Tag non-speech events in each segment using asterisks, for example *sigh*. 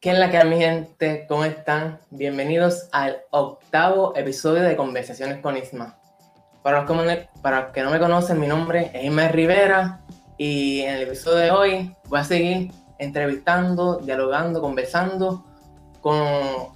¿Qué es la que mi gente? ¿Cómo están? Bienvenidos al octavo episodio de Conversaciones con Isma. Para los, que, para que no me conocen, mi nombre es Isma Rivera y en el episodio de hoy voy a seguir entrevistando, dialogando, conversando con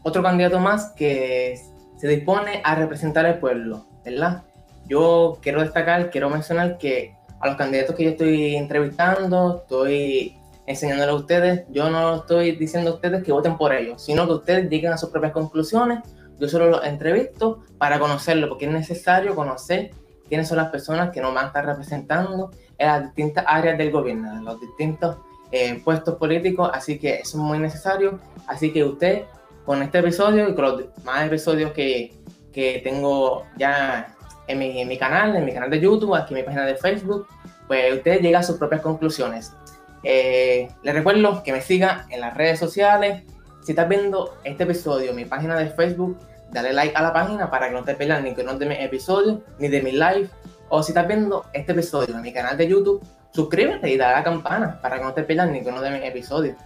otro candidato más que se dispone a representar al pueblo, ¿verdad? Yo quiero destacar, quiero mencionar que a los candidatos que yo estoy entrevistando, estoy enseñándole a ustedes. Yo no estoy diciendo a ustedes que voten por ellos, sino que ustedes lleguen a sus propias conclusiones. Yo solo los entrevisto para conocerlo, porque es necesario conocer quiénes son las personas que nos van a estar representando en las distintas áreas del gobierno, en los distintos eh, puestos políticos. Así que eso es muy necesario. Así que usted, con este episodio y con los más episodios que, que tengo ya en mi canal, en mi canal de YouTube, aquí en mi página de Facebook, pues usted llega a sus propias conclusiones. Eh, les recuerdo que me siga en las redes sociales. Si estás viendo este episodio mi página de Facebook, dale like a la página para que no te pierdas ni que no de mis episodios, ni de mi live. O si estás viendo este episodio en mi canal de YouTube, suscríbete y dale a la campana para que no te pierdas ni que no de mis episodios.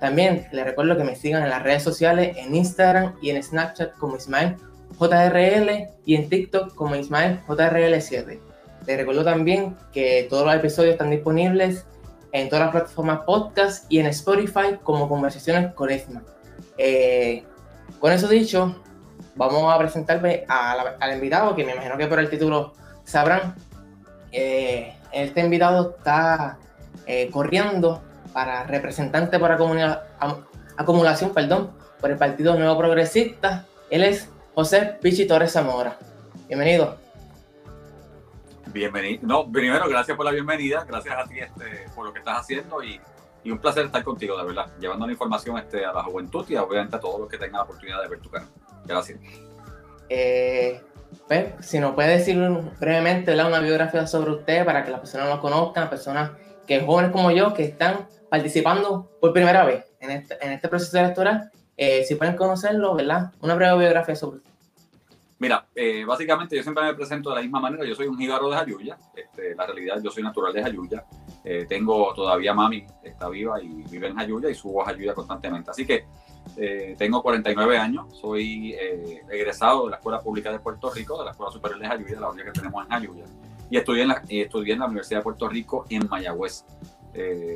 También les recuerdo que me sigan en las redes sociales, en Instagram y en Snapchat como Ismael JRL y en TikTok como Ismael JRL7. Les recuerdo también que todos los episodios están disponibles en todas las plataformas podcast y en Spotify como Conversaciones con Esma. Eh, con eso dicho, vamos a presentarme al invitado, que me imagino que por el título sabrán. Eh, este invitado está eh, corriendo para representante por acumulación perdón, por el Partido Nuevo Progresista. Él es José Pichi Torres Zamora. Bienvenido. Bienvenido. No, primero, gracias por la bienvenida, gracias a ti este, por lo que estás haciendo y, y, un placer estar contigo, de verdad, llevando la información este, a la juventud y obviamente a todos los que tengan la oportunidad de ver tu canal. Gracias. Eh, pues, si nos puede decir brevemente una biografía sobre usted para que las personas lo conozcan, personas que jóvenes como yo que están participando por primera vez en este, en este proceso electoral, eh, si pueden conocerlo, ¿verdad? Una breve biografía sobre usted. Mira, eh, básicamente yo siempre me presento de la misma manera. Yo soy un jíbaro de Jayuya. Este, la realidad, yo soy natural de Jayuya. Eh, tengo todavía mami, está viva y vive en Jayuya y subo a Jayuya constantemente. Así que eh, tengo 49 años. Soy egresado de la Escuela Pública de Puerto Rico, de la Escuela Superior de Jayuya, la única que tenemos en Jayuya. Y estudié en la, estudié en la Universidad de Puerto Rico en Mayagüez.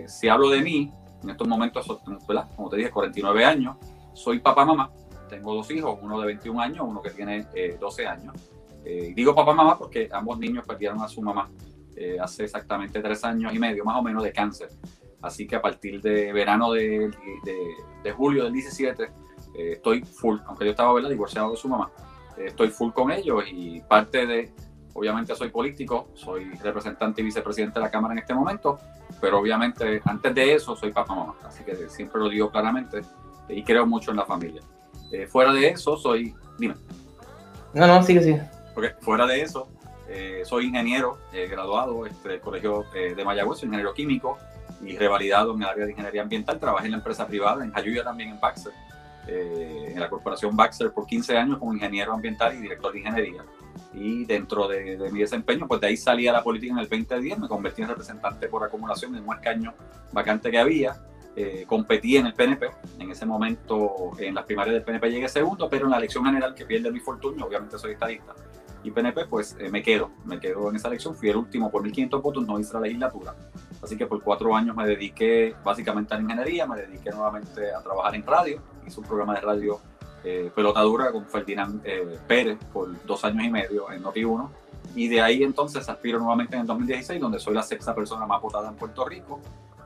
si hablo de mí, en estos momentos, como te dije, 49 años, soy papá mamá tengo dos hijos, uno de 21 años, uno que tiene 12 eh, años. Eh, digo papá mamá porque ambos niños perdieron a su mamá eh, hace exactamente tres años y medio, más o menos, de cáncer. Así que a partir de verano de, de, julio del 17 estoy full, aunque yo estaba ¿verdad? divorciado de su mamá, estoy full con ellos y parte de, obviamente soy político, soy representante y vicepresidente de la Cámara en este momento, pero obviamente antes de eso soy papá mamá, así que siempre lo digo claramente y creo mucho en la familia. Eh, fuera de eso, soy. Dime. No, no, sigue, sigue. Porque fuera de eso, eh, soy ingeniero eh, graduado este, del Colegio de Mayagüez, soy ingeniero químico y revalidado en el área de ingeniería ambiental. Trabajé en la empresa privada, en Jayuya también en Baxter, en la corporación Baxter por 15 años como ingeniero ambiental y director de ingeniería. Y dentro de, de, mi desempeño, pues de ahí salí a la política en el 2010, me convertí en representante por acumulación en un escaño vacante que había eh, competí en el PNP. En ese momento, en las primarias del PNP llegué segundo, pero en la elección general que pierde mi fortuna, obviamente soy estadista, y PNP, pues eh, me quedo, me quedo en esa elección. Fui el último por 1.500 votos, no hice la legislatura. Así que por cuatro años me dediqué básicamente a la ingeniería, me dediqué nuevamente a trabajar en radio. Hice un programa de radio eh, pelotadura con Ferdinand eh, Pérez por dos años y medio en Noti1. Y de ahí entonces aspiro nuevamente en el 2016, donde soy la sexta persona más votada en Puerto Rico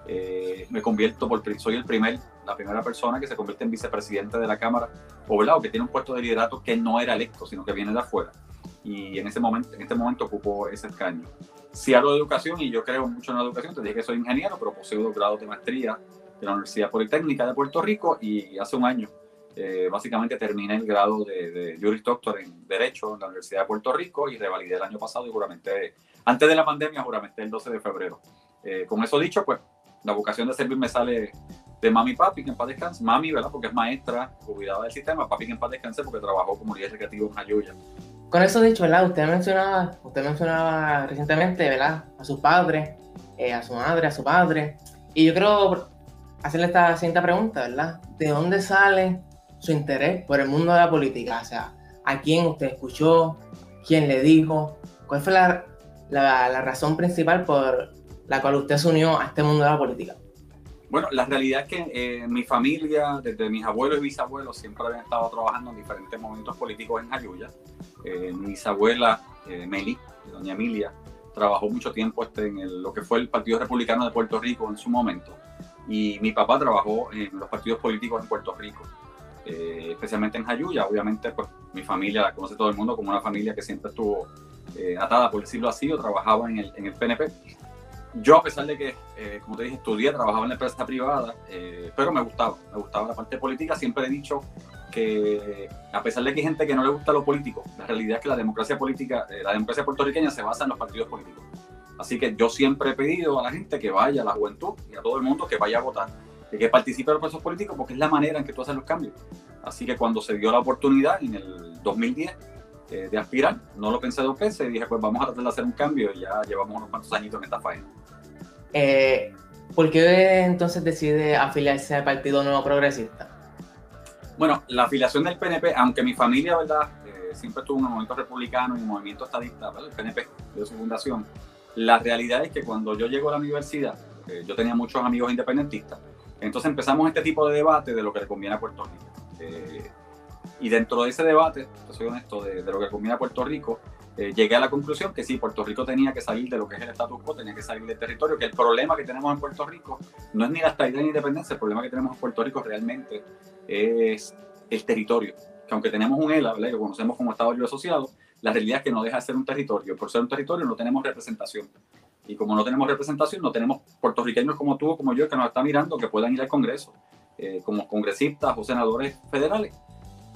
eh, me convierto por soy el primer la primera persona que se convierte en vicepresidente de la cámara o, que tiene un puesto de liderato que no era electo sino que viene de afuera. Y en ese momento en este momento ocupo ese escaño. Si hablo de educación y yo creo mucho en la educación. Te dije que soy ingeniero pero poseo dos grados de maestría de la Universidad Politécnica de Puerto Rico y hace un año eh, básicamente terminé el grado de, de, Juris Doctor en Derecho en la Universidad de Puerto Rico y revalidé el año pasado y juramenté, antes de la pandemia juramenté el 12 de febrero. Eh, con eso dicho, pues la vocación de servir me sale de mami y papi, que en paz descanse. Mami, ¿verdad? Porque es maestra, jubilada del sistema. Papi, que en paz descanse, porque trabajó como líder recreativo en Ayuya. Con eso dicho, ¿verdad? Usted mencionaba, usted mencionaba recientemente, ¿verdad? A sus padres, eh, a su madre, a su padre. Y yo creo hacerle esta siguiente pregunta, ¿verdad? ¿De dónde sale su interés por el mundo de la política? O sea, ¿a quién usted escuchó? ¿Quién le dijo? ¿Cuál fue la, la, razón principal por la cual usted se unió a este mundo de la política? Bueno, la realidad es que eh, mi familia, desde mis abuelos y bisabuelos, siempre habían estado trabajando en diferentes momentos políticos en Jayuya. Eh, mi bisabuela, eh, Meli, doña Emilia, trabajó mucho tiempo este, en lo que fue el Partido Republicano de Puerto Rico en su momento. Y mi papá trabajó en los partidos políticos en Puerto Rico, eh, especialmente en Jayuya. Obviamente, pues mi familia la conoce todo el mundo como una familia que siempre estuvo eh, atada, por decirlo así, o trabajaba en el, en el PNP. Yo, a pesar de que, eh, como te dije, estudié, trabajaba en la empresa privada, pero me gustaba, me gustaba la parte política. Siempre he dicho que, a pesar de que hay gente que no le gusta lo político, la realidad es que la democracia política, la democracia puertorriqueña se basa en los partidos políticos. Así que yo siempre he pedido a la gente que vaya, a la juventud y a todo el mundo que vaya a votar, que participe en los procesos políticos porque es la manera en que tú haces los cambios. Así que cuando se dio la oportunidad en el 2010 eh, de aspirar, no lo pensé dos veces y dije, pues vamos a tratar de hacer un cambio y ya llevamos unos cuantos añitos en esta faena. Eh, ¿Por qué entonces decide afiliarse al Partido Nuevo Progresista? Bueno, la afiliación del PNP, aunque mi familia, ¿verdad? Eh, siempre estuvo en el movimiento republicano y en el movimiento estadista, ¿verdad? el PNP de su fundación, la realidad es que cuando yo llego a la universidad, eh, yo tenía muchos amigos independentistas, entonces empezamos este tipo de debate de lo que le conviene a Puerto Rico. Eh, y dentro de ese debate, soy honesto, de, lo que conviene a Puerto Rico, eh, llegué a la conclusión que sí, Puerto Rico tenía que salir de lo que es el status quo, tenía que salir del territorio, que el problema que tenemos en Puerto Rico no es ni la estabilidad ni la independencia, el problema que tenemos en Puerto Rico realmente es el territorio. Que aunque tenemos un ELA, ¿verdad? que conocemos como Estado Libre Asociado, la realidad es que no deja de ser un territorio. Por ser un territorio no tenemos representación. Y como no tenemos representación, no tenemos puertorriqueños como tú o como yo que nos están mirando que puedan ir al Congreso eh, como congresistas o senadores federales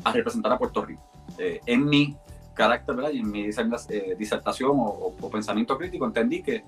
a representar a Puerto Rico. Eh, en mi carácter ¿verdad? y en mi eh, disertación o, pensamiento crítico entendí que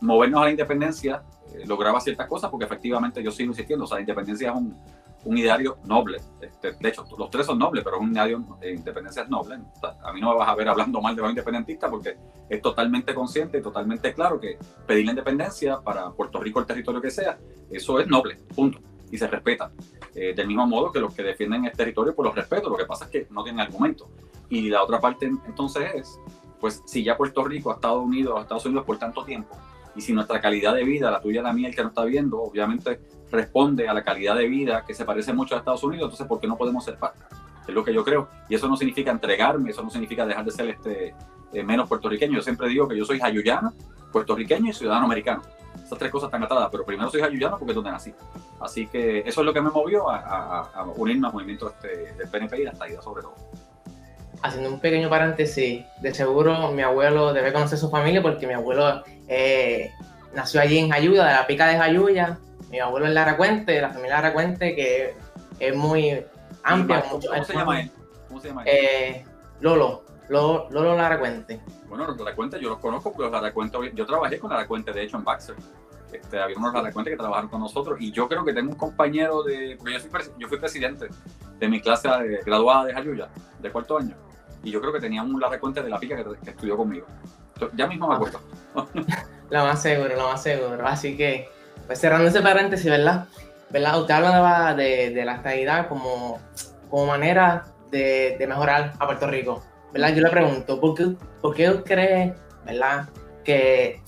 movernos a la independencia lograba ciertas cosas porque efectivamente yo sigo insistiendo, o sea, la independencia es un, un ideario noble. Este, de hecho, los tres son nobles, pero es un ideario de independencia es noble. a mí no me vas a ver hablando mal de los independentistas porque es totalmente consciente y totalmente claro que pedir la independencia para Puerto Rico, el territorio que sea, eso es noble, punto. Y se respeta. Eh, del mismo modo que los que defienden el territorio, pues los respeto. Lo que pasa es que no tienen argumento. Y la otra parte entonces es, pues si ya Puerto Rico ha Estados Unidos, a Estados Unidos por tanto tiempo, y si nuestra calidad de vida, la tuya, la mía, el que nos está viendo, obviamente responde a la calidad de vida que se parece mucho a Estados Unidos, entonces ¿por qué no podemos ser parte? Es lo que yo creo. Y eso no significa entregarme, eso no significa dejar de ser este, eh, menos puertorriqueño. Yo siempre digo que yo soy jayuyano, puertorriqueño y ciudadano americano. Esas tres cosas están atadas, pero primero soy jayuyano porque es donde nací. Así que eso es lo que me movió a, unirme al movimiento este, del PNP y la estadía sobre todo. Haciendo un pequeño paréntesis, de seguro mi abuelo debe conocer su familia porque mi abuelo eh, nació allí en Jayuya, de la pica de Jayuya, mi abuelo es Lara Cuente, la familia Lara Cuente, que es muy amplia. ¿Cómo, se llama él? ¿Cómo se llama él? Eh, Lolo, Lolo, Lolo Lara Cuente. Bueno, los Lara Cuente yo los conozco porque los Lara Cuente, yo trabajé con Lara Cuente, de hecho, en Baxter. Este, había unos Lara Cuente que trabajaron con nosotros y yo creo que tengo un compañero de, porque yo, yo fui presidente de mi clase graduada de Jayuya, de cuarto año, y yo creo que tenía un Lara Cuente de la pica que, estudió conmigo. ya mismo me acuerdo. *laughs* lo más seguro, lo más seguro. Así que pues cerrando ese paréntesis, ¿verdad? ¿verdad? Usted hablaba de, de la estabilidad como, como manera de, de, mejorar a Puerto Rico, ¿verdad? Yo le pregunto, ¿por qué, por qué cree, ¿verdad? Que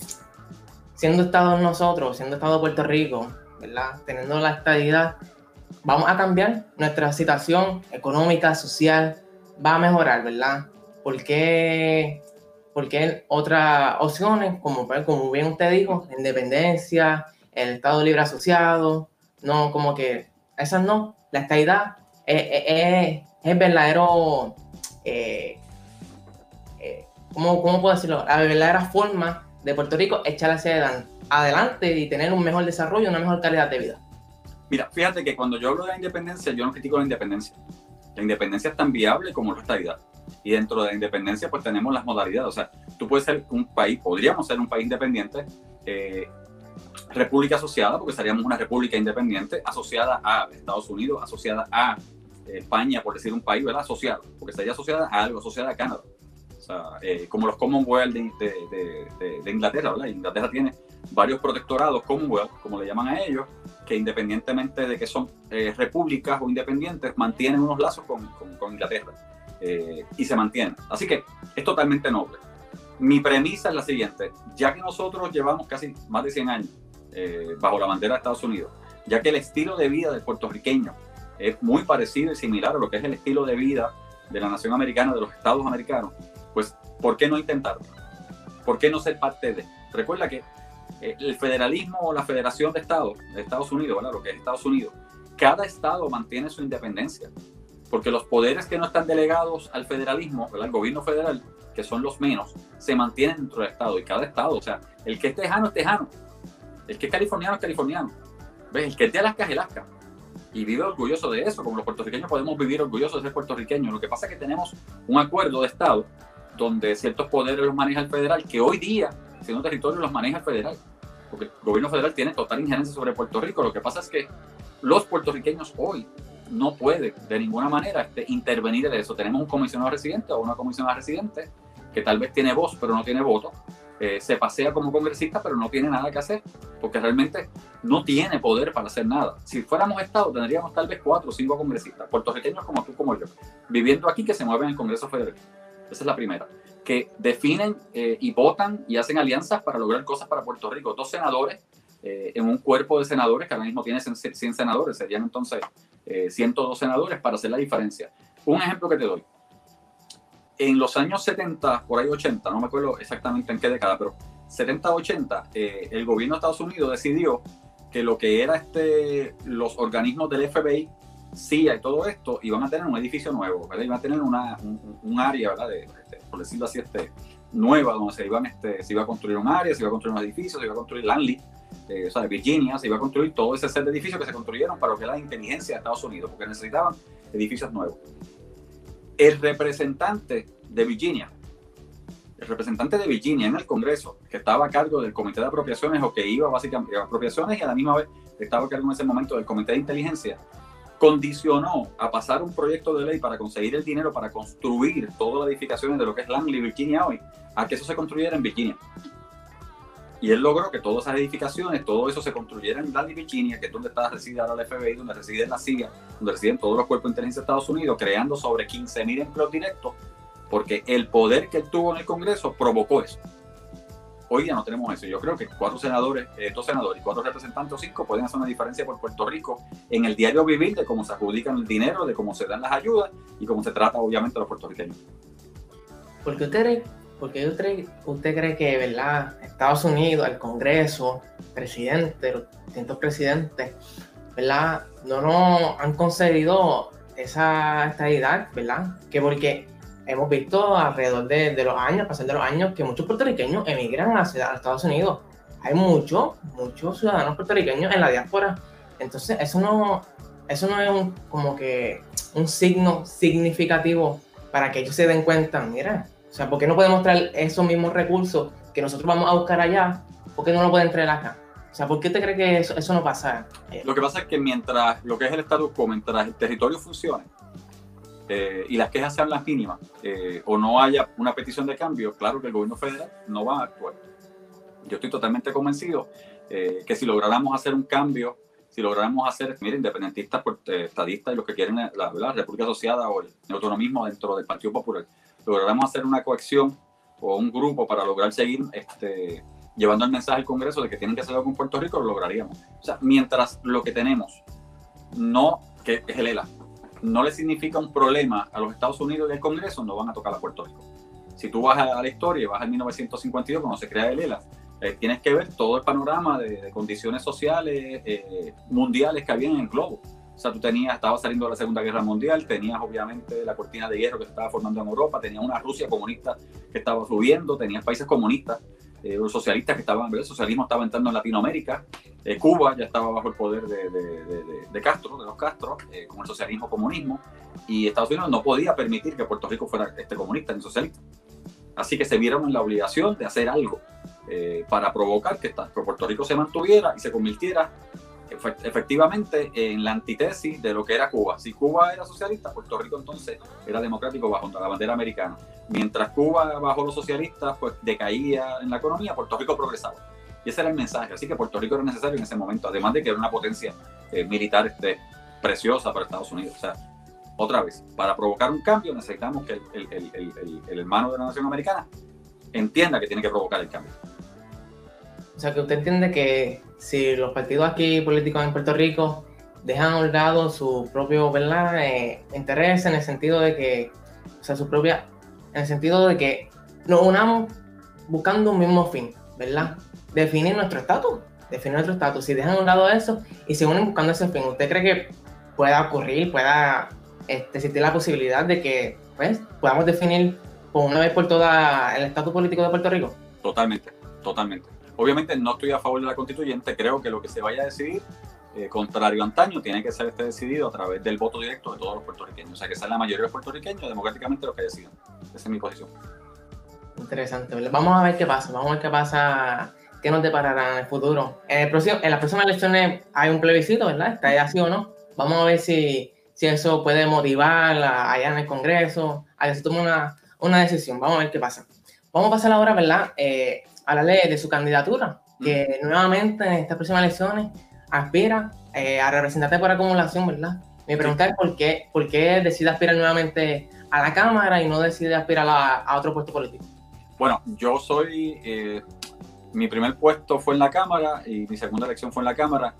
siendo Estado nosotros, siendo Estado de Puerto Rico, ¿verdad? Teniendo la estabilidad, vamos a cambiar nuestra situación económica, social, va a mejorar, ¿verdad? ¿Por qué, porque otras opciones, como, pues, como bien usted dijo, independencia, el Estado Libre Asociado, no, como que esas no, la estadidad es, es, verdadero, eh, eh, ¿cómo, puedo decirlo? La verdadera forma de Puerto Rico echar hacia adelante y tener un mejor desarrollo, una mejor calidad de vida. Mira, fíjate que cuando yo hablo de la independencia, yo no critico la independencia. La independencia es tan viable como la estadidad. Y dentro de la independencia, pues tenemos las modalidades. O sea, tú puedes ser un país, podríamos ser un país independiente, eh, república asociada, porque seríamos una república independiente, asociada a Estados Unidos, asociada a España, por decir un país, ¿verdad? Asociado, porque estaría asociada a algo, asociada a Canadá. O sea, eh, como los Commonwealth de, de, Inglaterra, ¿verdad? Inglaterra tiene varios protectorados Commonwealth, como le llaman a ellos, que independientemente de que son eh, repúblicas o independientes, mantienen unos lazos con, con, Inglaterra eh, y se mantienen. Así que es totalmente noble. Mi premisa es la siguiente, ya que nosotros llevamos casi más de 100 años eh, bajo la bandera de Estados Unidos, ya que el estilo de vida del puertorriqueño es muy parecido y similar a lo que es el estilo de vida de la nación americana, de los estados americanos, pues ¿por qué no intentarlo? ¿Por qué no ser parte de? Recuerda que el federalismo o la federación de estados, de Estados Unidos, ¿verdad? lo que es Estados Unidos, cada estado mantiene su independencia, porque los poderes que no están delegados al federalismo, al gobierno federal, que son los menos, se mantienen dentro del estado y cada estado, o sea, el que es tejano es tejano, el que es californiano es californiano, ¿ves? el que es de Alaska es Alaska. Y vive orgulloso de eso, como los puertorriqueños podemos vivir orgullosos de ser puertorriqueños. Lo que pasa es que tenemos un acuerdo de Estado donde ciertos poderes los maneja el federal, que hoy día siendo territorio los maneja el federal, porque el gobierno federal tiene total injerencia sobre Puerto Rico. Lo que pasa es que los puertorriqueños hoy no pueden de ninguna manera este, intervenir en eso. Tenemos un comisionado residente o una comisionada residente que tal vez tiene voz pero no tiene voto. Eh, se pasea como congresista pero no tiene nada que hacer porque realmente no tiene poder para hacer nada. Si fuéramos Estado tendríamos tal vez cuatro o cinco congresistas, puertorriqueños como tú, como yo, viviendo aquí que se mueven en el Congreso Federal. Esa es la primera que definen eh, y votan y hacen alianzas para lograr cosas para Puerto Rico. Dos senadores eh, en un cuerpo de senadores que ahora mismo tiene 100 senadores, serían entonces 102 eh, senadores para hacer la diferencia. Un ejemplo que te doy. En los años 70, por ahí 80, no me acuerdo exactamente en qué década, pero 70-80, el gobierno de Estados Unidos decidió que lo que era este, los organismos del FBI CIA y todo esto iban a tener un edificio nuevo, ¿verdad? Iban a tener una, un, área, ¿verdad? De, este, por decirlo así, este, nueva, donde este, se iba a construir un área, se iba a construir un edificio, se iba a construir Langley, eh, o sea, de Virginia, se iba a construir todo ese set de edificios que se construyeron para lo que era la inteligencia de Estados Unidos, porque necesitaban edificios nuevos. El representante de Virginia, el representante de Virginia en el Congreso, que estaba a cargo del Comité de Apropiaciones o que iba básicamente a apropiaciones y a la misma vez estaba a cargo en ese momento del Comité de Inteligencia, condicionó a pasar un proyecto de ley para conseguir el dinero para construir todas las edificaciones de lo que es Langley, Virginia hoy, a que eso se construyera en Virginia. Y él logró que todas esas edificaciones, todo eso se construyera en Langley, Virginia, que es donde está residida ahora FBI, donde reside la CIA, donde residen todos los cuerpos de inteligencia de Estados Unidos, creando sobre 15.000 empleos directos, porque el poder que él tuvo en el Congreso provocó eso. Hoy ya no tenemos eso. Yo creo que cuatro senadores, eh, dos senadores y cuatro representantes o cinco pueden hacer una diferencia por Puerto Rico en el diario vivir de cómo se adjudican el dinero, de cómo se dan las ayudas y cómo se trata obviamente a los puertorriqueños. Porque usted, porque usted, usted cree que, ¿verdad? Estados Unidos, el Congreso, presidente, los distintos presidentes, ¿verdad? No nos han concedido esa estabilidad, ¿verdad? Que porque hemos visto alrededor de, los años, pasando los años, que muchos puertorriqueños emigran a, Estados Unidos. Hay muchos, muchos ciudadanos puertorriqueños en la diáspora. Entonces, eso no, eso no es un, como que un signo significativo para que ellos se den cuenta, mira, o sea, ¿por qué no podemos traer esos mismos recursos que nosotros vamos a buscar allá? ¿Por qué no lo pueden traer acá? O sea, ¿por qué te crees que eso, eso no pasa? Lo que pasa es que mientras lo que es el status quo, mientras el territorio funcione, eh, y las quejas sean las mínimas eh, o no haya una petición de cambio, claro que el gobierno federal no va a actuar. Yo estoy totalmente convencido eh, que si lográramos hacer un cambio, si lográramos hacer, miren, independentistas, estadistas y los que quieren la, la, República Asociada o el, autonomismo dentro del Partido Popular, lográramos hacer una coacción o un grupo para lograr seguir este, llevando el mensaje al Congreso de que tienen que hacer algo con Puerto Rico, lo lograríamos. O sea, mientras lo que tenemos no, que es el ELA, no le significa un problema a los Estados Unidos y al Congreso, no van a tocar a Puerto Rico. Si tú vas a la historia y vas al 1952, cuando se crea el ELA, eh, tienes que ver todo el panorama de, condiciones sociales eh, mundiales que había en el globo. O sea, tú tenías, estabas saliendo de la Segunda Guerra Mundial, tenías obviamente la cortina de hierro que se estaba formando en Europa, tenías una Rusia comunista que estaba subiendo, tenías países comunistas eh, los socialistas que estaban, el socialismo estaba entrando en Latinoamérica, eh, Cuba ya estaba bajo el poder de, Castro, de los Castro, eh, con el socialismo comunismo, y Estados Unidos no podía permitir que Puerto Rico fuera este comunista ni socialista. Así que se vieron en la obligación de hacer algo para provocar que Puerto Rico se mantuviera y se convirtiera efectivamente en la antítesis de lo que era Cuba. Si Cuba era socialista, Puerto Rico entonces era democrático bajo la bandera americana. Mientras Cuba bajo los socialistas pues decaía en la economía, Puerto Rico progresaba. Y ese era el mensaje. Así que Puerto Rico era necesario en ese momento, además de que era una potencia eh, militar este, preciosa para Estados Unidos. O sea, otra vez, para provocar un cambio necesitamos que el, el, el, el, hermano de la nación americana entienda que tiene que provocar el cambio. O sea, que usted entiende que si los partidos aquí políticos en Puerto Rico dejan a un lado su propio ¿verdad? Eh, interés en el sentido de que, o sea, su propia, en el sentido de que nos unamos buscando un mismo fin, ¿verdad? Definir nuestro estatus, definir nuestro estatus. Si dejan a un lado eso y se unen buscando ese fin, ¿usted cree que pueda ocurrir, pueda este, existir la posibilidad de que pues, podamos definir por una vez por todas el estatus político de Puerto Rico? Totalmente, totalmente. Obviamente no estoy a favor de la constituyente, creo que lo que se vaya a decidir, eh, contrario a antaño, tiene que ser este decidido a través del voto directo de todos los puertorriqueños. O sea, que sea la mayoría de los puertorriqueños democráticamente los que decidan. Esa es mi posición. Interesante. Vamos a ver qué pasa, vamos a ver qué pasa, qué nos deparará en el futuro. En, el próximo, en las próximas elecciones hay un plebiscito, ¿verdad? Está así o no. Vamos a ver si, si eso puede motivar allá en el Congreso a que se tome una, una decisión. Vamos a ver qué pasa. Vamos a pasar ahora, ¿verdad? Eh, a la ley de su candidatura, que nuevamente en estas próximas elecciones aspira eh, a representante por acumulación, ¿verdad? Mi pregunta es por qué, por qué decide aspirar nuevamente a la Cámara y no decide aspirar a, otro puesto político. Bueno, yo soy, eh, mi primer puesto fue en la Cámara y mi segunda elección fue en la Cámara.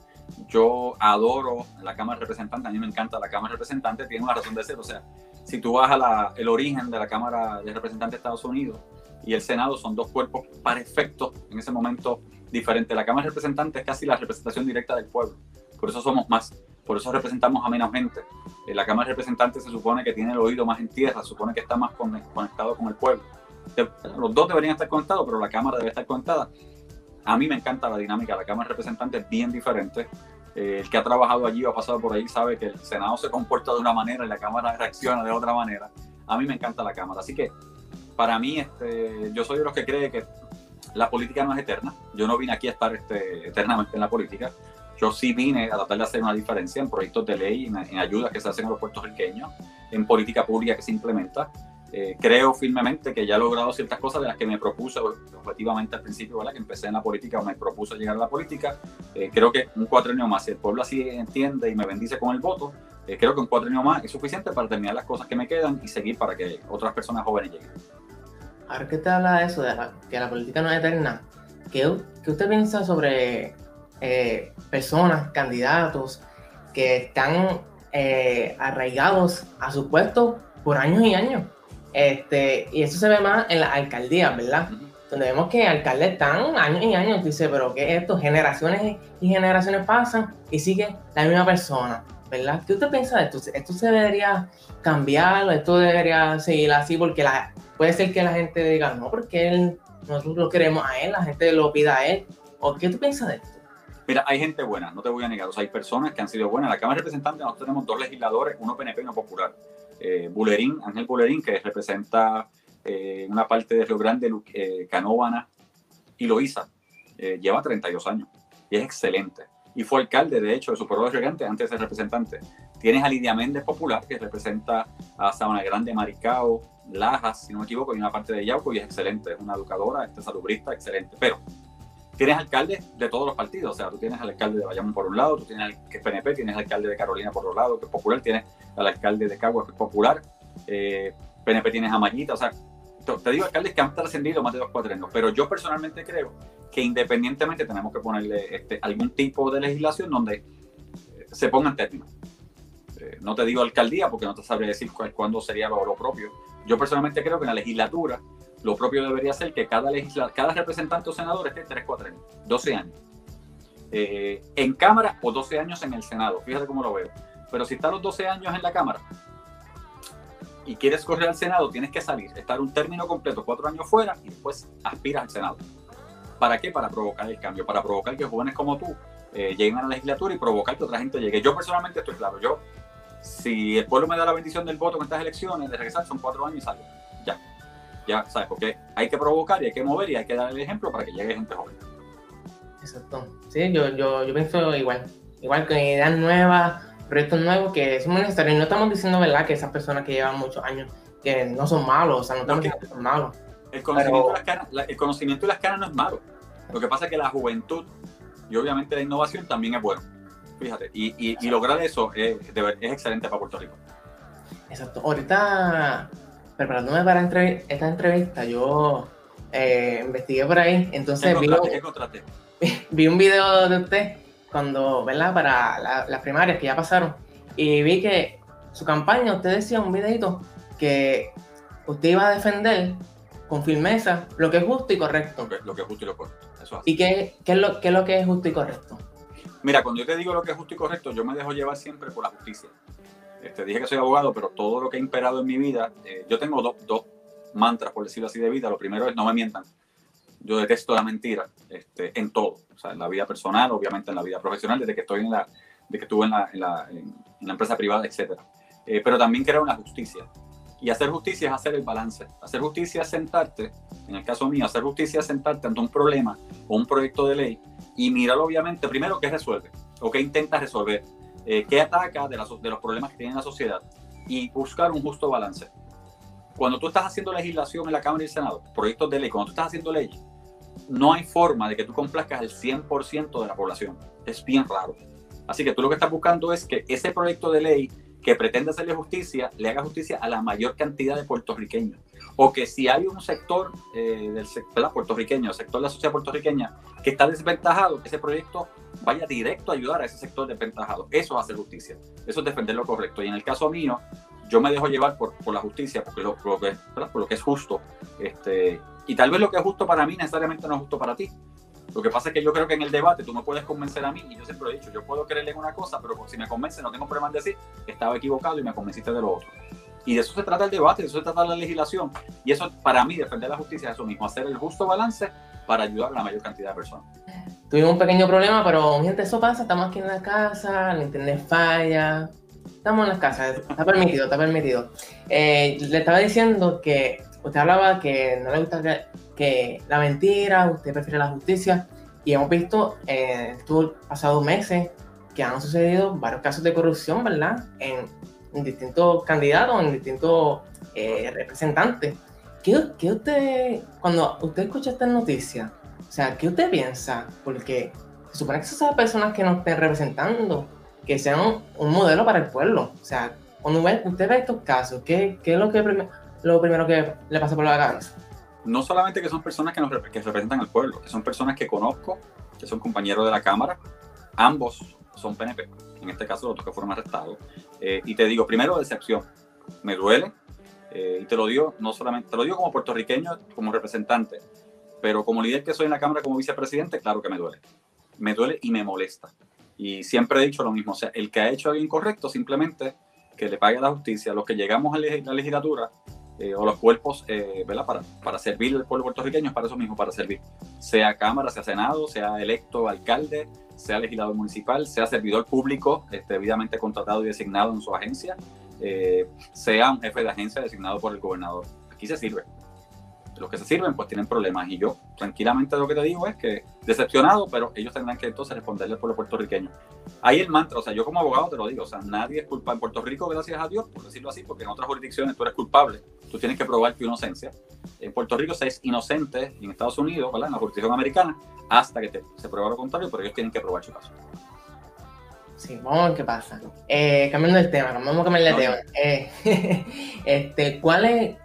Yo adoro la Cámara de Representantes, a mí me encanta la Cámara de Representantes, tiene una razón de ser, o sea, si tú vas al origen de la Cámara de Representantes de Estados Unidos y el Senado, son dos cuerpos para efectos en ese momento diferentes. La Cámara de Representantes es casi la representación directa del pueblo, por eso somos más, por eso representamos a menos gente. Eh, la Cámara de Representantes se supone que tiene el oído más en tierra, se supone que está más conectado con el pueblo. Los dos deberían estar conectados, pero la Cámara debe estar conectada. A mí me encanta la dinámica la Cámara de Representantes, bien diferente. Eh, el que ha trabajado allí o ha pasado por ahí sabe que el Senado se comporta de una manera y la Cámara reacciona de otra manera. A mí me encanta la Cámara. Así que para mí, este, yo soy de los que cree que la política no es eterna. Yo no vine aquí a estar este, eternamente en la política. Yo sí vine a tratar de hacer una diferencia en proyectos de ley, en, en ayudas que se hacen a los puertorriqueños, en política pública que se implementa. Eh, creo firmemente que ya he logrado ciertas cosas de las que me propuse objetivamente al principio, ¿verdad? que empecé en la política o me propuso llegar a la política. Eh, creo que un cuatro años más, si el pueblo así entiende y me bendice con el voto, eh, creo que un cuatro años más es suficiente para terminar las cosas que me quedan y seguir para que otras personas jóvenes lleguen. Ahora que te habla de eso, de que la política no es eterna, ¿qué, qué usted piensa sobre personas, candidatos que están arraigados a su puesto por años y años? Este, y eso se ve más en las alcaldías, ¿verdad? Donde vemos que alcaldes están años y años, dice, pero ¿qué es esto? Generaciones y generaciones pasan y sigue la misma persona, ¿verdad? ¿Qué usted piensa de esto? ¿Esto se debería cambiar o esto debería seguir así? Porque la, puede ser que la gente diga, no, porque él, nosotros lo queremos a él, la gente lo pida a él. ¿O qué tú piensas de esto? Mira, hay gente buena, no te voy a negar. O sea, hay personas que han sido buenas. En la Cámara de Representantes nosotros tenemos dos legisladores, uno PNP y uno popular eh, Bulerín, Ángel Bulerín, que representa eh, una parte de Río Grande, eh, Canóvana y Loíza, eh, lleva 32 años y es excelente. Y fue alcalde, de hecho, de su pueblo de antes de ser representante. Tienes a Lidia Méndez Popular, que representa a Sabana Grande, Maricao, Lajas, si no me equivoco, y una parte de Yauco, y es excelente. Es una educadora, este salubrista, excelente. Pero tienes alcaldes de todos los partidos. O sea, tú tienes al alcalde de Bayamón por un lado, tú tienes al que es PNP, tienes al alcalde de Carolina por otro lado, que es popular, tienes al alcalde de Caguas, que es popular, eh, PNP tienes a Mayita, o sea, te digo alcaldes que han trascendido más de dos años, pero yo personalmente creo que independientemente tenemos que ponerle este, algún tipo de legislación donde eh, se pongan términos. Eh, no te digo alcaldía porque no te sabría decir cuándo sería lo, lo propio. Yo personalmente creo que en la legislatura lo propio debería ser que cada, cada representante o senador esté 3, 4 años, 12 años. Eh, en Cámara o 12 años en el Senado, fíjate cómo lo veo. Pero si estás los 12 años en la Cámara y quieres correr al Senado, tienes que salir, estar un término completo, 4 años fuera y después aspiras al Senado. ¿Para qué? Para provocar el cambio, para provocar que jóvenes como tú eh, lleguen a la legislatura y provocar que otra gente llegue. Yo personalmente estoy claro, yo, si el pueblo me da la bendición del voto en estas elecciones, de regresar, son 4 años y salgo. Ya ya, ¿sabes? Porque hay que provocar y hay que mover y hay que dar el ejemplo para que llegue gente joven. Exacto. Sí, yo, yo, yo pienso igual. Igual con ideas nuevas, proyectos nuevos que son necesarios. No estamos diciendo, ¿verdad?, que esas personas que llevan muchos años, que no son malos, o sea, no estamos diciendo que son malos. El conocimiento, y las canas, el conocimiento y las canas no es malo. Lo que pasa es que la juventud y obviamente la innovación también es bueno. Fíjate, y, y, lograr eso es, es excelente para Puerto Rico. Exacto. Ahorita, preparándome para esta entrevista, yo eh, investigué por ahí, entonces vi, *laughs* vi, un video de usted cuando, ¿verdad? Para las primarias que ya pasaron, y vi que su campaña, usted decía un videito que usted iba a defender con firmeza lo que es justo y correcto. Lo que, es justo y lo correcto. ¿Y qué, qué, es lo, qué es lo que es justo y correcto? Mira, cuando yo te digo lo que es justo y correcto, yo me dejo llevar siempre por la justicia. Este, dije que soy abogado, pero todo lo que ha imperado en mi vida, eh, yo tengo dos, dos, mantras, por decirlo así, de vida. Lo primero es no me mientan. Yo detesto la mentira este, en todo. O sea, en la vida personal, obviamente en la vida profesional, desde que estoy en la, de que estuve en la, en la, en la empresa privada, etc. Eh, pero también creo en la justicia. Y hacer justicia es hacer el balance. Hacer justicia es sentarte, en el caso mío, hacer justicia es sentarte ante un problema o un proyecto de ley y mirar obviamente primero qué resuelve o qué intenta resolver, eh, qué ataca de, de los problemas que tiene la sociedad y buscar un justo balance. Cuando tú estás haciendo legislación en la Cámara y el Senado, proyectos de ley, cuando tú estás haciendo leyes, no hay forma de que tú complazcas al 100% de la población. Es bien raro. Así que tú lo que estás buscando es que ese proyecto de ley que pretende hacerle justicia, le haga justicia a la mayor cantidad de puertorriqueños. O que si hay un sector eh, del sector puertorriqueño, el sector de la sociedad puertorriqueña, que está desventajado, que ese proyecto vaya directo a ayudar a ese sector desventajado. Eso hace justicia. Eso es defender lo correcto. Y en el caso mío, yo me dejo llevar por, por la justicia, porque lo, por, lo lo que es justo. Este, y tal vez lo que es justo para mí necesariamente no es justo para ti. Lo que pasa es que yo creo que en el debate tú me puedes convencer a mí, y yo siempre lo he dicho, yo puedo creerle en una cosa, pero si me convence no tengo problema en decir, estaba equivocado y me convenciste de lo otro. Y de eso se trata el debate, de eso se trata la legislación. Y eso, para mí, defender la justicia es eso mismo, hacer el justo balance para ayudar a la mayor cantidad de personas. Tuvimos un pequeño problema, pero gente, eso pasa, estamos aquí en la casa, el internet falla, estamos en las casas, está permitido, está permitido. Eh, le estaba diciendo que usted hablaba que no le gusta que la mentira, usted prefiere la justicia. Y hemos visto en estos pasados meses que han sucedido varios casos de corrupción, ¿verdad? En, distintos candidatos, en distintos eh, representantes. ¿Qué, ¿Qué, usted, cuando usted escucha esta noticia, o sea, qué usted piensa? Porque se supone que esas personas que nos estén representando, que sean un, modelo para el pueblo. O sea, cuando usted ve estos casos, ¿qué, qué es lo, que, lo primero que le pasa por la cabeza? no solamente que son personas que, nos, que representan al pueblo, que son personas que conozco, que son compañeros de la Cámara, ambos son PNP, en este caso los otros que fueron arrestados. Eh, y te digo, primero, decepción. Me duele, eh, y te lo digo, no solamente, te lo digo como puertorriqueño, como representante, pero como líder que soy en la Cámara como vicepresidente, claro que me duele. Me duele y me molesta. Y siempre he dicho lo mismo, o sea, el que ha hecho algo incorrecto, simplemente que le pague la justicia. Los que llegamos a la legislatura, eh, o los cuerpos eh, ¿verdad? Para, para servir al pueblo puertorriqueño, es para eso mismo, para servir. Sea Cámara, sea Senado, sea electo alcalde, sea legislador municipal, sea servidor público este, debidamente contratado y designado en su agencia, eh, sea un jefe de agencia designado por el gobernador. Aquí se sirve los que se sirven pues tienen problemas. Y yo tranquilamente lo que te digo es que decepcionado, pero ellos tendrán que entonces responderle por los puertorriqueños. Ahí el mantra, o sea, yo como abogado te lo digo, o sea, nadie es culpable. En Puerto Rico, gracias a Dios, por decirlo así, porque en otras jurisdicciones tú eres culpable, tú tienes que probar tu inocencia. En Puerto Rico se es inocente, y en Estados Unidos, ¿verdad? en la jurisdicción americana, hasta que se prueba lo contrario, pero ellos tienen que probar su caso. Sí, vamos a ver qué pasa. Eh, cambiando el tema, vamos a cambiar el tema. Eh, *laughs* este, ¿Cuál es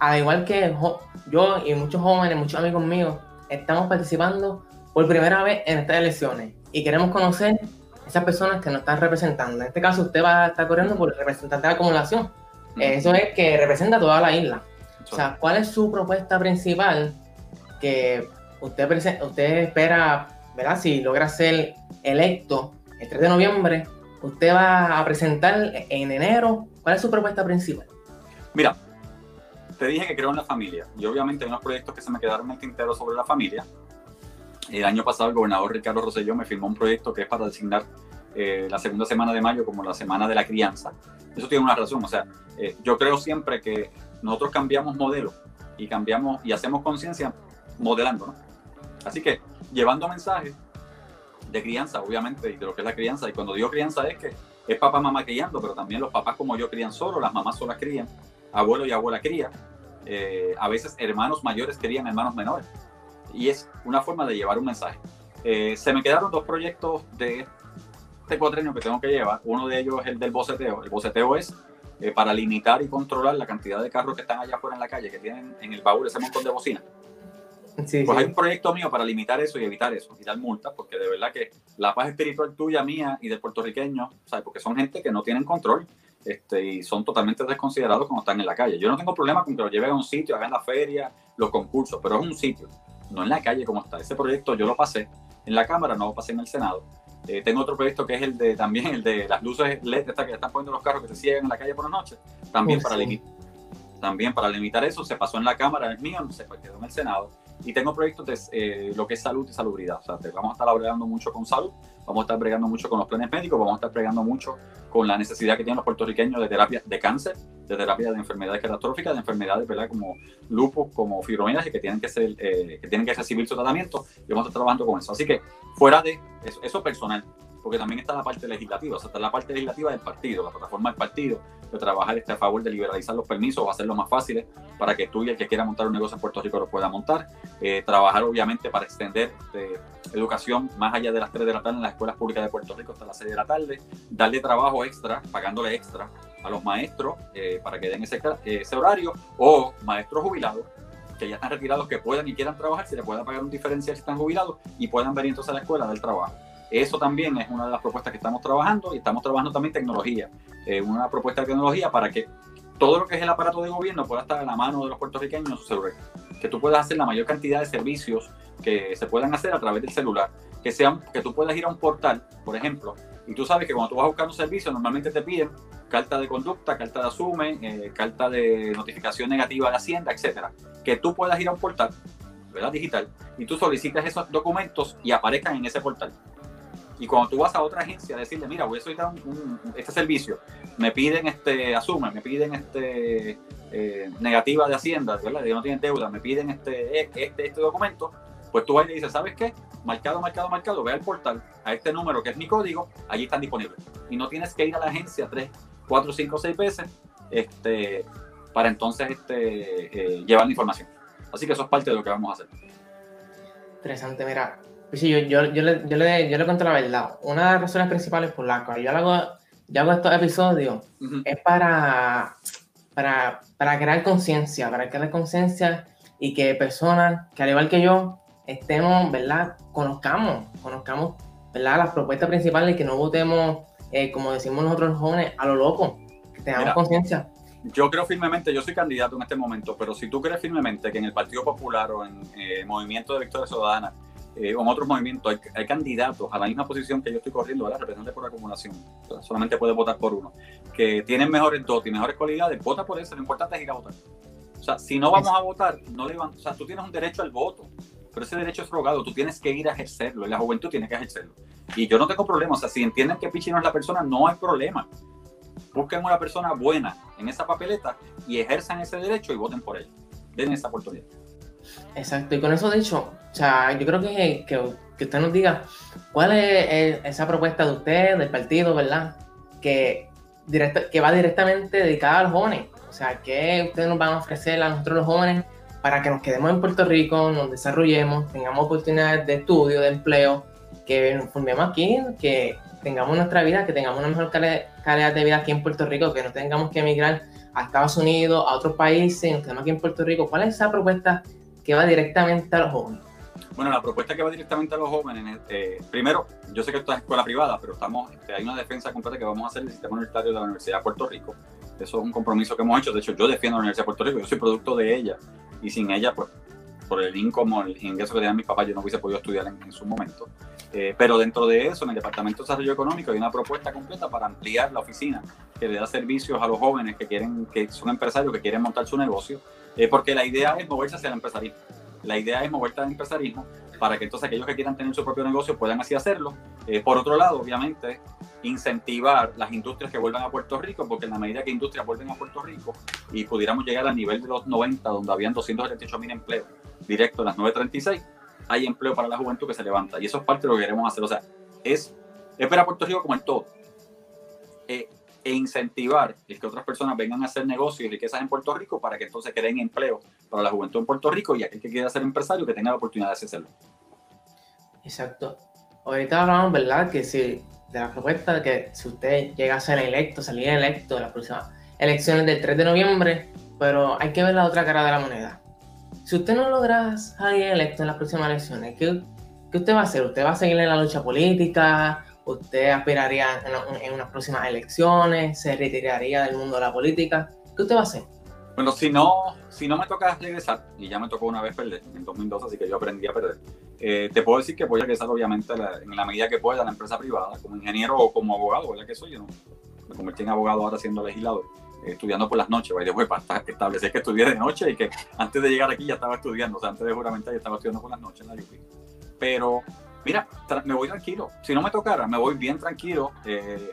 al igual que yo y muchos jóvenes, muchos amigos míos, estamos participando por primera vez en estas elecciones y queremos conocer esas personas que nos están representando. En este caso, usted va a estar corriendo por representante de acumulación. Eso es que representa toda la isla. O sea, ¿cuál es su propuesta principal que usted, usted espera, ¿verdad? Si logra ser electo el 3 de noviembre, usted va a presentar en enero. ¿Cuál es su propuesta principal? Mira, te dije que creo en la familia y obviamente hay unos proyectos que se me quedaron en el tintero sobre la familia. El año pasado el gobernador Ricardo Rosselló me firmó un proyecto que es para designar eh, la segunda semana de mayo como la semana de la crianza. Eso tiene una razón, o sea, eh, yo creo siempre que nosotros cambiamos modelo y cambiamos y hacemos conciencia modelando, ¿no? Así que llevando mensajes de crianza, obviamente, y de lo que es la crianza, y cuando digo crianza es que es papá, mamá criando, pero también los papás como yo crían solo, las mamás solas crían, abuelo y abuela cría, eh, a veces hermanos mayores crían hermanos menores. y es una forma de llevar un mensaje. Eh, se me quedaron dos proyectos de este cuatrenio que tengo que llevar. Uno de ellos es el del boceteo. El boceteo es eh, para limitar y controlar la cantidad de carros que están allá afuera en la calle, que tienen en el baúl ese montón de bocinas. Sí, pues hay un proyecto mío para limitar eso y evitar eso, y dar multas, porque de verdad que la paz espiritual tuya, mía y del puertorriqueño, ¿sabes? porque son gente que no tienen control este, y son totalmente desconsiderados cuando están en la calle. Yo no tengo problema con que lo lleven a un sitio, hagan la feria, los concursos, pero es un sitio, no en la calle como está. Ese proyecto yo lo pasé en la Cámara, no lo pasé en el Senado. Eh, tengo otro proyecto que es el de también el de las luces LED que están poniendo los carros que se ciegan en la calle por la noche, también, para, limitar, también para limitar eso, se pasó en la Cámara, el mío no se quedó en el Senado y tengo proyectos de eh, lo que es salud y salubridad. O sea, vamos a estar bregando mucho con salud, vamos a estar bregando mucho con los planes médicos, vamos a estar bregando mucho con la necesidad que tienen los puertorriqueños de terapia de cáncer, de terapia de enfermedades catastróficas, de enfermedades ¿verdad? como lupus, como fibromialgia, que tienen que, ser, eh, que tienen que recibir su tratamiento y vamos a estar trabajando con eso. Así que fuera de eso, eso personal, porque también está la parte legislativa, o sea, está la parte legislativa del partido, la plataforma del partido, de trabajar este, a favor de liberalizar los permisos o hacerlos más fáciles para que tú el que quiera montar un negocio en Puerto Rico lo pueda montar. Eh, trabajar obviamente para extender este, educación más allá de las 3 de la tarde en las escuelas públicas de Puerto Rico hasta las 6 de la tarde. Darle trabajo extra, pagándole extra a los maestros eh, para que den ese, ese horario o maestros jubilados que ya están retirados, que puedan y quieran trabajar, se les pueda pagar un diferencial si están jubilados y puedan venir entonces a la escuela del trabajo. Eso también es una de las propuestas que estamos trabajando y estamos trabajando también tecnología. Eh, una propuesta de tecnología para que todo lo que es el aparato de gobierno pueda estar a la mano de los puertorriqueños en su celular. Que tú puedas hacer la mayor cantidad de servicios que se puedan hacer a través del celular. Que, sean, que tú puedas ir a un portal, por ejemplo, y tú sabes que cuando tú vas a buscar un servicio, normalmente te piden carta de conducta, carta de asumen, eh, carta de notificación negativa de Hacienda, etcétera. Que tú puedas ir a un portal, ¿verdad? Digital, y tú solicitas esos documentos y aparezcan en ese portal. Y cuando tú vas a otra agencia a decirle, mira, voy a solicitar un, este servicio, me piden este, asumen, me piden este eh, negativa de Hacienda, ¿verdad? De no tienen deuda, me piden este, este, este documento, pues tú vas y le dices, ¿sabes qué? Marcado, marcado, marcado, ve al portal, a este número que es mi código, allí están disponibles. Y no tienes que ir a la agencia tres, cuatro, cinco, seis veces este, para entonces este, eh, llevar la información. Así que eso es parte de lo que vamos a hacer. Interesante, mira, sí, yo, yo, yo, le, yo, le, yo le cuento la verdad. Una de las razones principales por las cuales yo hago, yo hago estos episodios es para, para, para crear conciencia, para crear conciencia y que personas que al igual que yo estemos, ¿verdad? Conozcamos, conozcamos, ¿verdad? Las propuestas principales y que no votemos, eh, como decimos nosotros los jóvenes, a lo loco, que tengamos conciencia. Yo creo firmemente, yo soy candidato en este momento, pero si tú crees firmemente que en el Partido Popular o en el eh, Movimiento de Victoria Ciudadana eh, o en otros movimientos hay, candidatos a la misma posición que yo estoy corriendo, ¿verdad? representante por acumulación, solamente puede votar por uno, que tienen mejores dotes y mejores cualidades, vota por eso, lo importante es ir a votar. O sea, si no vamos a votar, no le o sea, tú tienes un derecho al voto, pero ese derecho es rogado, tú tienes que ir a ejercerlo, y la juventud tiene que ejercerlo. Y yo no tengo problema, o sea, si entienden que Pichi no es la persona, no hay problema. Busquen una persona buena en esa papeleta y ejerzan ese derecho y voten por ella. Den esa oportunidad. Exacto, y con eso dicho, o sea, yo creo que, que, usted nos diga cuál es esa propuesta de usted, del partido, ¿verdad? Que, que va directamente dedicada a los jóvenes. O sea, ¿qué ustedes nos van a ofrecer a nosotros los jóvenes para que nos quedemos en Puerto Rico, nos desarrollemos, tengamos oportunidades de estudio, de empleo, que nos formemos aquí, que tengamos nuestra vida, que tengamos una mejor calidad de vida aquí en Puerto Rico, que no tengamos que emigrar a Estados Unidos, a otros países, nos quedemos aquí en Puerto Rico. ¿Cuál es esa propuesta que va directamente a los jóvenes? Bueno, la propuesta que va directamente a los jóvenes, eh, primero, yo sé que esto es escuela privada, pero estamos, este, hay una defensa completa que vamos a hacer del sistema universitario de la Universidad de Puerto Rico. Eso es un compromiso que hemos hecho. De hecho, yo defiendo la Universidad de Puerto Rico, yo soy producto de ella. Y sin ella, pues, por el income, el ingreso que tenían mis papás, yo no hubiese podido estudiar en, su momento. Eh, pero dentro de eso, en el Departamento de Desarrollo Económico hay una propuesta completa para ampliar la oficina que le da servicios a los jóvenes que quieren, que son empresarios que quieren montar su negocio eh, porque la idea es moverse hacia el empresarismo. La idea es moverse al empresarismo para que entonces aquellos que quieran tener su propio negocio puedan así hacerlo. Eh, por otro lado, obviamente, incentivar las industrias que vuelvan a Puerto Rico, porque en la medida que industrias vuelven a Puerto Rico y pudiéramos llegar al nivel de los 90, donde habían 278 mil empleos directos en las 936, hay empleo para la juventud que se levanta. Y eso es parte de lo que queremos hacer. O sea, es, es ver a Puerto Rico como el todo. Eh, e incentivar el que otras personas vengan a hacer negocios y riquezas en Puerto Rico para que entonces creen empleo para la juventud en Puerto Rico y aquel que quiera ser empresario que tenga la oportunidad de hacerlo. Exacto. Ahorita hablamos, ¿verdad? Que si de la propuesta de que si usted llega a ser electo, salir electo en las próximas elecciones del 3 de noviembre, pero hay que ver la otra cara de la moneda. Si usted no logra salir electo en las próximas elecciones, ¿qué, qué usted va a hacer? ¿Usted va a seguir en la lucha política? ¿Usted aspiraría en, unas próximas elecciones? ¿Se retiraría del mundo de la política? ¿Qué usted va a hacer? Bueno, si no, si no me toca regresar, y ya me tocó una vez perder en 2002, así que yo aprendí a perder, eh, te puedo decir que voy a regresar obviamente en la medida que pueda a la empresa privada, como ingeniero o como abogado, ¿verdad que soy? Yo no, me convertí en abogado ahora siendo legislador, eh, estudiando por las noches, para establecer que estudié de noche y que antes de llegar aquí ya estaba estudiando, o sea, antes de juramentar ya estaba estudiando por las noches en la UP. Pero mira, me voy tranquilo. Si no me tocara, me voy bien tranquilo, eh,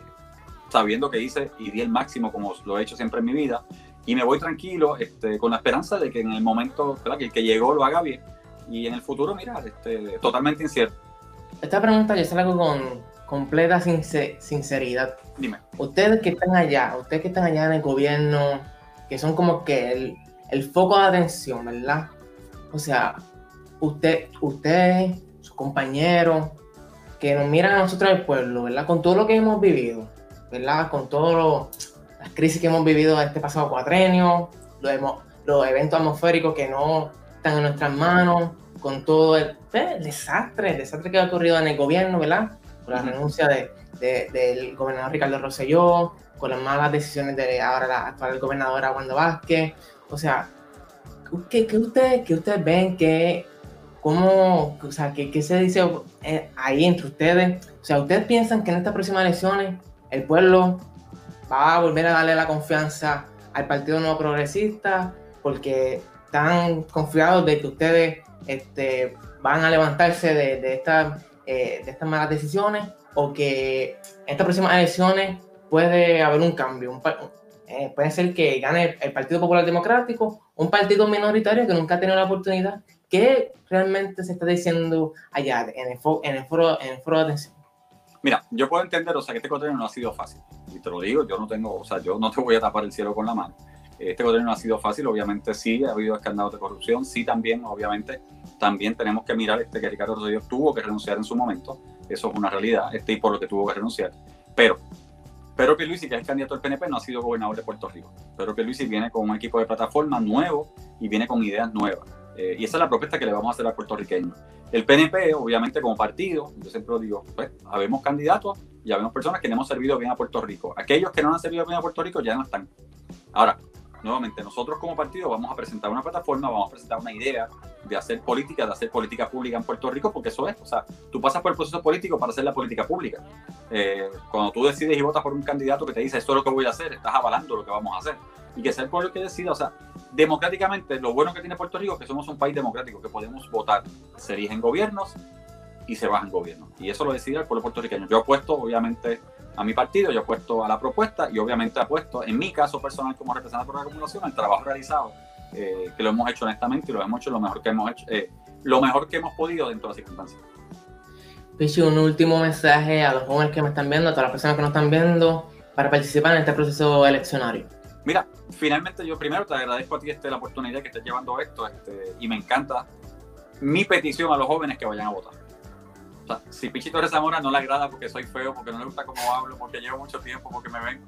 sabiendo que hice y di el máximo como lo he hecho siempre en mi vida. Y me voy tranquilo, este, con la esperanza de que en el momento que el que llegó lo haga bien. Y en el futuro, mira, este, totalmente incierto. Esta pregunta yo se la hago con completa sinceridad. Dime. Ustedes que están allá, ustedes que están allá en el gobierno, que son como que el, el foco de atención, ¿verdad? O sea, usted, usted sus compañeros, que nos miran a nosotros el pueblo, ¿verdad? Con todo lo que hemos vivido, ¿verdad? Con todas las crisis que hemos vivido este pasado cuatrenio, los, los eventos atmosféricos que no están en nuestras manos, con todo el, pues, desastre, el desastre que ha ocurrido en el gobierno, ¿verdad? Con la renuncia de, del gobernador Ricardo Rosselló, con las malas decisiones de ahora la actual gobernadora Wanda Vázquez. O sea, ¿qué, qué ustedes, qué ustedes ven que ¿Cómo, o sea, qué, qué se dice eh, ahí entre ustedes? O sea, ¿ustedes piensan que en estas próximas elecciones el pueblo va a volver a darle la confianza al Partido Nuevo Progresista porque están confiados de que ustedes este, van a levantarse de, de, eh, de estas malas decisiones o que en estas próximas elecciones puede haber un cambio? Eh, puede ser que gane el Partido Popular Democrático, un partido minoritario que nunca ha tenido la oportunidad ¿Qué realmente se está diciendo allá en el, en el foro, en el foro de atención? Mira, yo puedo entender, o sea, que este contenido no ha sido fácil. Y te lo digo, yo no tengo, o sea, yo no te voy a tapar el cielo con la mano. Este contenido no ha sido fácil, obviamente sí, ha habido escándalos de corrupción, sí también, obviamente, también tenemos que mirar este que Ricardo Rosselló tuvo que renunciar en su momento, eso es una realidad, este y por lo que tuvo que renunciar. Pero Pedro Pierluisi, que es candidato del PNP, no ha sido gobernador de Puerto Rico. Pedro Pierluisi viene con un equipo de plataforma nuevo y viene con ideas nuevas. Eh, y esa es la propuesta que le vamos a hacer al puertorriqueño. El PNP, obviamente, como partido, yo siempre digo, pues, habemos candidatos y habemos personas que le hemos servido bien a Puerto Rico. Aquellos que no han servido bien a Puerto Rico ya no están. Ahora, nuevamente, nosotros como partido vamos a presentar una plataforma, vamos a presentar una idea de hacer política, de hacer política pública en Puerto Rico, porque eso es, o sea, tú pasas por el proceso político para hacer la política pública. Eh, cuando tú decides y votas por un candidato que te dice, esto es lo que voy a hacer, estás avalando lo que vamos a hacer. Y que sea el pueblo que decida, o sea, democráticamente, lo bueno que tiene Puerto Rico es que somos un país democrático, que podemos votar, se eligen gobiernos y se bajan gobiernos. Y eso lo decide el pueblo puertorriqueño. Yo apuesto, obviamente, a mi partido, yo apuesto a la propuesta y obviamente apuesto, en mi caso personal como representante por la acumulación, al trabajo realizado, eh, que lo hemos hecho honestamente y lo hemos hecho lo mejor que hemos hecho, eh, lo mejor que hemos podido dentro de las circunstancias. Pichi, un último mensaje a los jóvenes que me están viendo, a todas las personas que nos están viendo, para participar en este proceso eleccionario. Mira, finalmente yo primero te agradezco a ti este, la oportunidad que estés llevando esto este, y me encanta mi petición a los jóvenes que vayan a votar. Si Pichito de Zamora no le agrada porque soy feo, porque no le gusta cómo hablo, porque llevo mucho tiempo, porque me ven.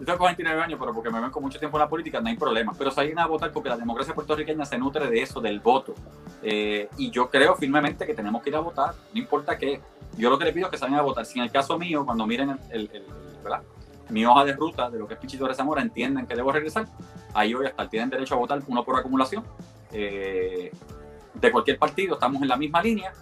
Yo tengo 29 años, pero porque me ven con mucho tiempo en la política, no hay problema. Pero si alguien a votar porque la democracia puertorriqueña se nutre de eso, del voto. Eh, y yo creo firmemente que tenemos que ir a votar, no importa qué. Yo lo que le pido es que salgan a votar. Si en el caso mío, cuando miren mi hoja de ruta de lo que es Pichito de Zamora, entienden que debo regresar, ahí voy a estar. Tienen derecho a votar uno por acumulación. Eh, de cualquier partido, estamos en la misma línea.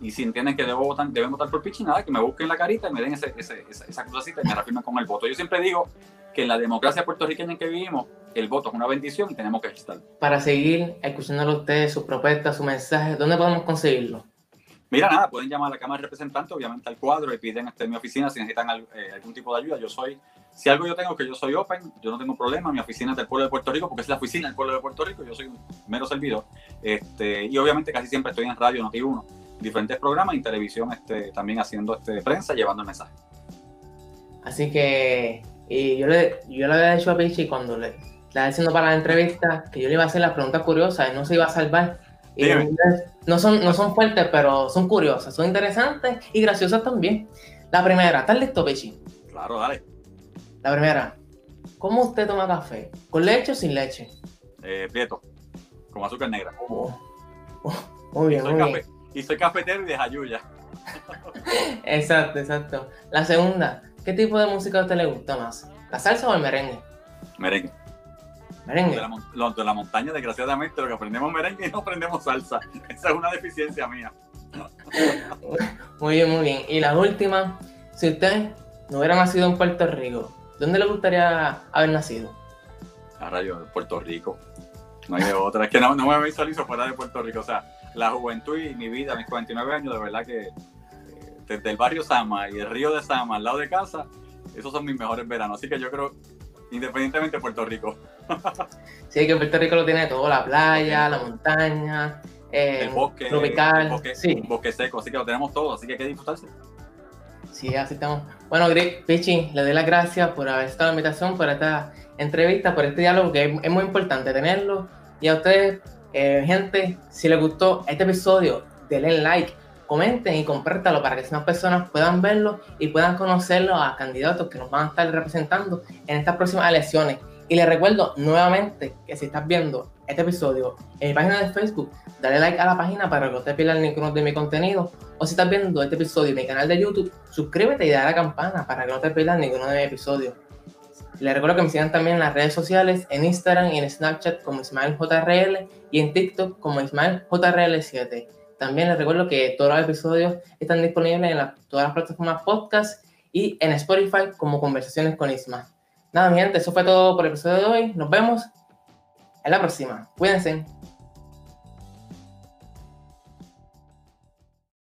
Y si entienden que debo votar, deben votar por Pichi, nada, que me busquen la carita y me den ese, ese, esa, esa crucecita y me reafirmen con el voto. Yo siempre digo que en la democracia puertorriqueña en que vivimos, el voto es una bendición y tenemos que estar. Para seguir escuchando a ustedes, sus propuestas, sus mensajes, ¿dónde podemos conseguirlo? Mira, nada, pueden llamar a la Cámara de Representantes, obviamente al cuadro, y piden este, mi oficina si necesitan eh, algún tipo de ayuda. Yo soy, si algo yo tengo, que yo soy open, yo no tengo problema, mi oficina es del pueblo de Puerto Rico, porque es la oficina del pueblo de Puerto Rico, yo soy un mero servidor. Este, y obviamente casi siempre estoy en radio, Noti 1, diferentes programas y televisión este, también haciendo este, prensa, llevando el mensaje. Así que Y yo le, yo le había dicho a Pichi cuando le estaba diciendo para la entrevista que yo le iba a hacer las preguntas curiosas, él no se iba a salvar. Y no son, no son fuertes, pero son curiosas, son interesantes y graciosas también. La primera, ¿estás listo, Pichi? Claro, dale. La primera, ¿cómo usted toma café? ¿Con leche o sin leche? Eh, prieto, con azúcar negra. Oh, oh, muy bien, muy bien. Y soy cafetero y de jayuya. *laughs* exacto, exacto. La segunda, ¿qué tipo de música a usted le gusta más? ¿La salsa o el merengue? Merengue. Merengue. De la, de la montaña, desgraciadamente, lo que aprendemos merengue y no aprendemos salsa. *laughs* Esa es una deficiencia mía. *laughs* muy bien, muy bien. Y la última, si usted no hubiera nacido en Puerto Rico, ¿dónde le gustaría haber nacido? A rayo, Puerto Rico. No hay de otra. Es que no, no me visualizo fuera de Puerto Rico. O sea, la juventud y mi vida, mis 49 años, de verdad que eh, desde el barrio Sama y el río de Sama al lado de casa, esos son mis mejores veranos. Así que yo creo, independientemente de Puerto Rico. *laughs* sí, que Puerto Rico lo tiene todo, la playa, la montaña, eh, el bosque tropical, el bosque, sí. bosque seco, así que lo tenemos todo, así que hay que disfrutarse. Sí, así estamos. Bueno, Pichi, le doy las gracias por haber estado en la invitación, por esta entrevista, por este diálogo, que es, muy importante tenerlo. Y a ustedes, eh, gente, si les gustó este episodio, denle like, comenten y compártalo para que más personas puedan verlo y puedan conocerlo a candidatos que nos van a estar representando en estas próximas elecciones. Y les recuerdo nuevamente que si estás viendo este episodio en mi página de Facebook, dale like a la página para que no te pierdas ninguno de mi contenido. O si estás viendo este episodio en mi canal de YouTube, suscríbete y dale a la campana para que no te pierdas ninguno de mis episodios. Les recuerdo que me sigan también en las redes sociales, en Instagram y en Snapchat como IsmaelJRL y en TikTok como IsmaelJRL7. También les recuerdo que todos los episodios están disponibles en todas las plataformas podcast y en Spotify como Conversaciones con Isma. Nada, mi gente, eso fue todo por el episodio de hoy. Nos vemos en la próxima. Cuídense.